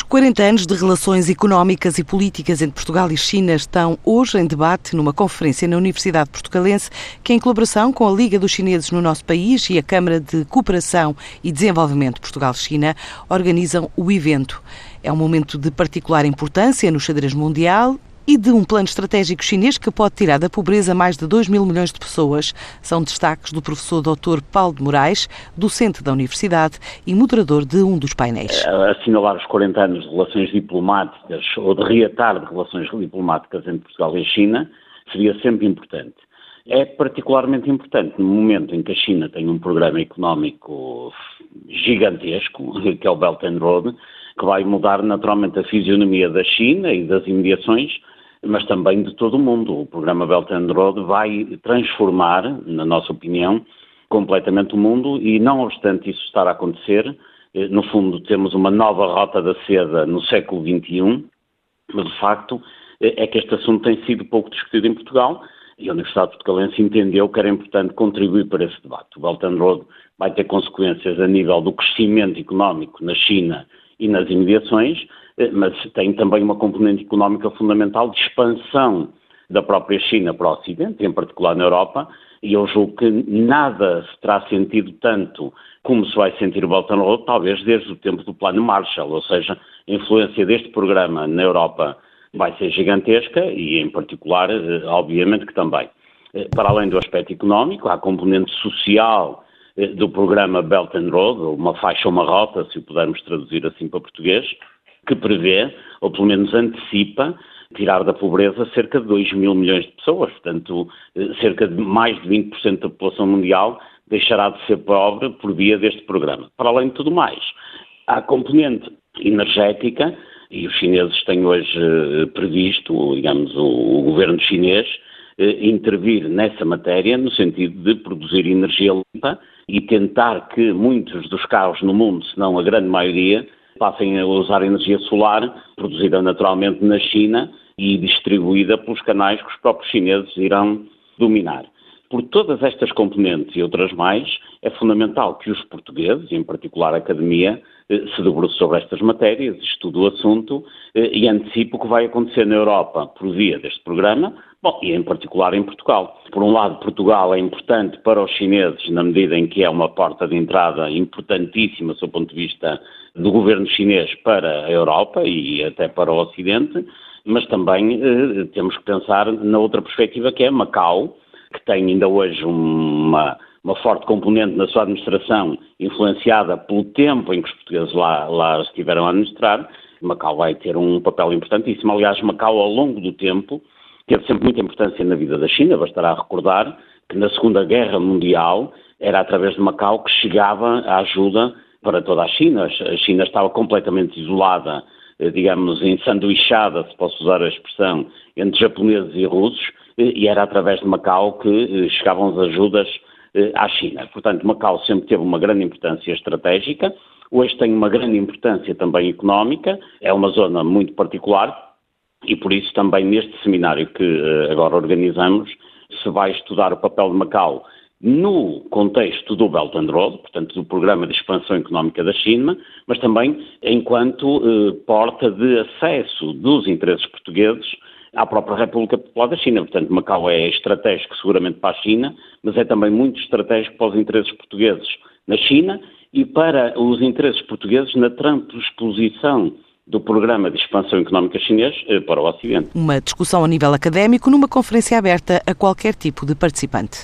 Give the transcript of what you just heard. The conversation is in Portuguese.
Os 40 anos de relações económicas e políticas entre Portugal e China estão hoje em debate numa conferência na Universidade Portugalense, que, em colaboração com a Liga dos Chineses no nosso país e a Câmara de Cooperação e Desenvolvimento Portugal-China, organizam o evento. É um momento de particular importância no xadrez mundial e de um plano estratégico chinês que pode tirar da pobreza mais de 2 mil milhões de pessoas. São destaques do professor Dr. Paulo de Moraes, docente da Universidade e moderador de um dos painéis. É, assinalar os 40 anos de relações diplomáticas ou de reatar de relações diplomáticas entre Portugal e China seria sempre importante. É particularmente importante no momento em que a China tem um programa económico gigantesco, que é o Belt and Road, que vai mudar naturalmente a fisionomia da China e das imediações, mas também de todo o mundo. O programa Belt and Road vai transformar, na nossa opinião, completamente o mundo e, não obstante isso estar a acontecer, eh, no fundo temos uma nova rota da seda no século XXI, mas de facto eh, é que este assunto tem sido pouco discutido em Portugal e a Universidade Portugalense entendeu que era importante contribuir para esse debate. O Belt and Road vai ter consequências a nível do crescimento económico na China e nas imediações, eh, mas tem também uma componente económica fundamental de expansão da própria China para o Ocidente, em particular na Europa, e eu julgo que nada se terá sentido tanto como se vai sentir o Belt Road, talvez desde o tempo do Plano Marshall, ou seja, a influência deste programa na Europa vai ser gigantesca e, em particular, eh, obviamente que também. Eh, para além do aspecto económico, há componente social do programa Belt and Road, uma faixa uma rota, se o pudermos traduzir assim para português, que prevê, ou pelo menos antecipa, tirar da pobreza cerca de 2 mil milhões de pessoas. Portanto, cerca de mais de 20% da população mundial deixará de ser pobre por via deste programa. Para além de tudo mais, há a componente energética, e os chineses têm hoje eh, previsto, digamos, o, governo chinês eh, intervir nessa matéria no sentido de produzir energia limpa e tentar que muitos dos carros no mundo, se não a grande maioria, passem a usar energia solar, produzida naturalmente na China e distribuída pelos canais que os próprios chineses irão dominar. Por todas estas componentes e outras mais, é fundamental que os portugueses, em particular a Academia, eh, se debruce sobre estas matérias, estude o assunto eh, e antecipe o que vai acontecer na Europa por via deste programa, bom, e em particular em Portugal. Por um lado, Portugal é importante para os chineses na medida em que é uma porta de entrada importantíssima, do ponto de vista do governo chinês para a Europa e até para o Ocidente, mas também eh, temos que pensar na outra perspectiva que é Macau, tem ainda hoje uma uma forte componente na sua administração, influenciada pelo tempo em que os portugueses lá, lá estiveram a administrar, Macau vai ter um papel importantíssimo. Aliás, Macau, ao longo do tempo, teve sempre muita importância na vida da China. Bastará recordar que na Segunda Guerra Mundial era através de Macau que chegava a ajuda para toda a China. A China estava completamente isolada, eh, digamos, ensanduichada, se posso usar a expressão, entre japoneses e russos, e era através de Macau que eh, chegavam as ajudas eh, à China. Portanto, Macau sempre teve uma grande importância estratégica, hoje tem uma grande importância também económica, é uma zona muito particular e por isso também neste seminário que eh, agora organizamos se vai estudar o papel de Macau no contexto do Belt and Road, portanto do Programa de Expansão Económica da China, mas também enquanto eh, porta de acesso dos interesses portugueses à própria República Popular da China. Portanto, Macau é estratégico seguramente para a China, mas é também muito estratégico para os interesses portugueses na China e para os interesses portugueses na transposição do Programa de Expansão Económica Chinês eh, para o Ocidente. Uma discussão a nível académico numa conferência aberta a qualquer tipo de participante.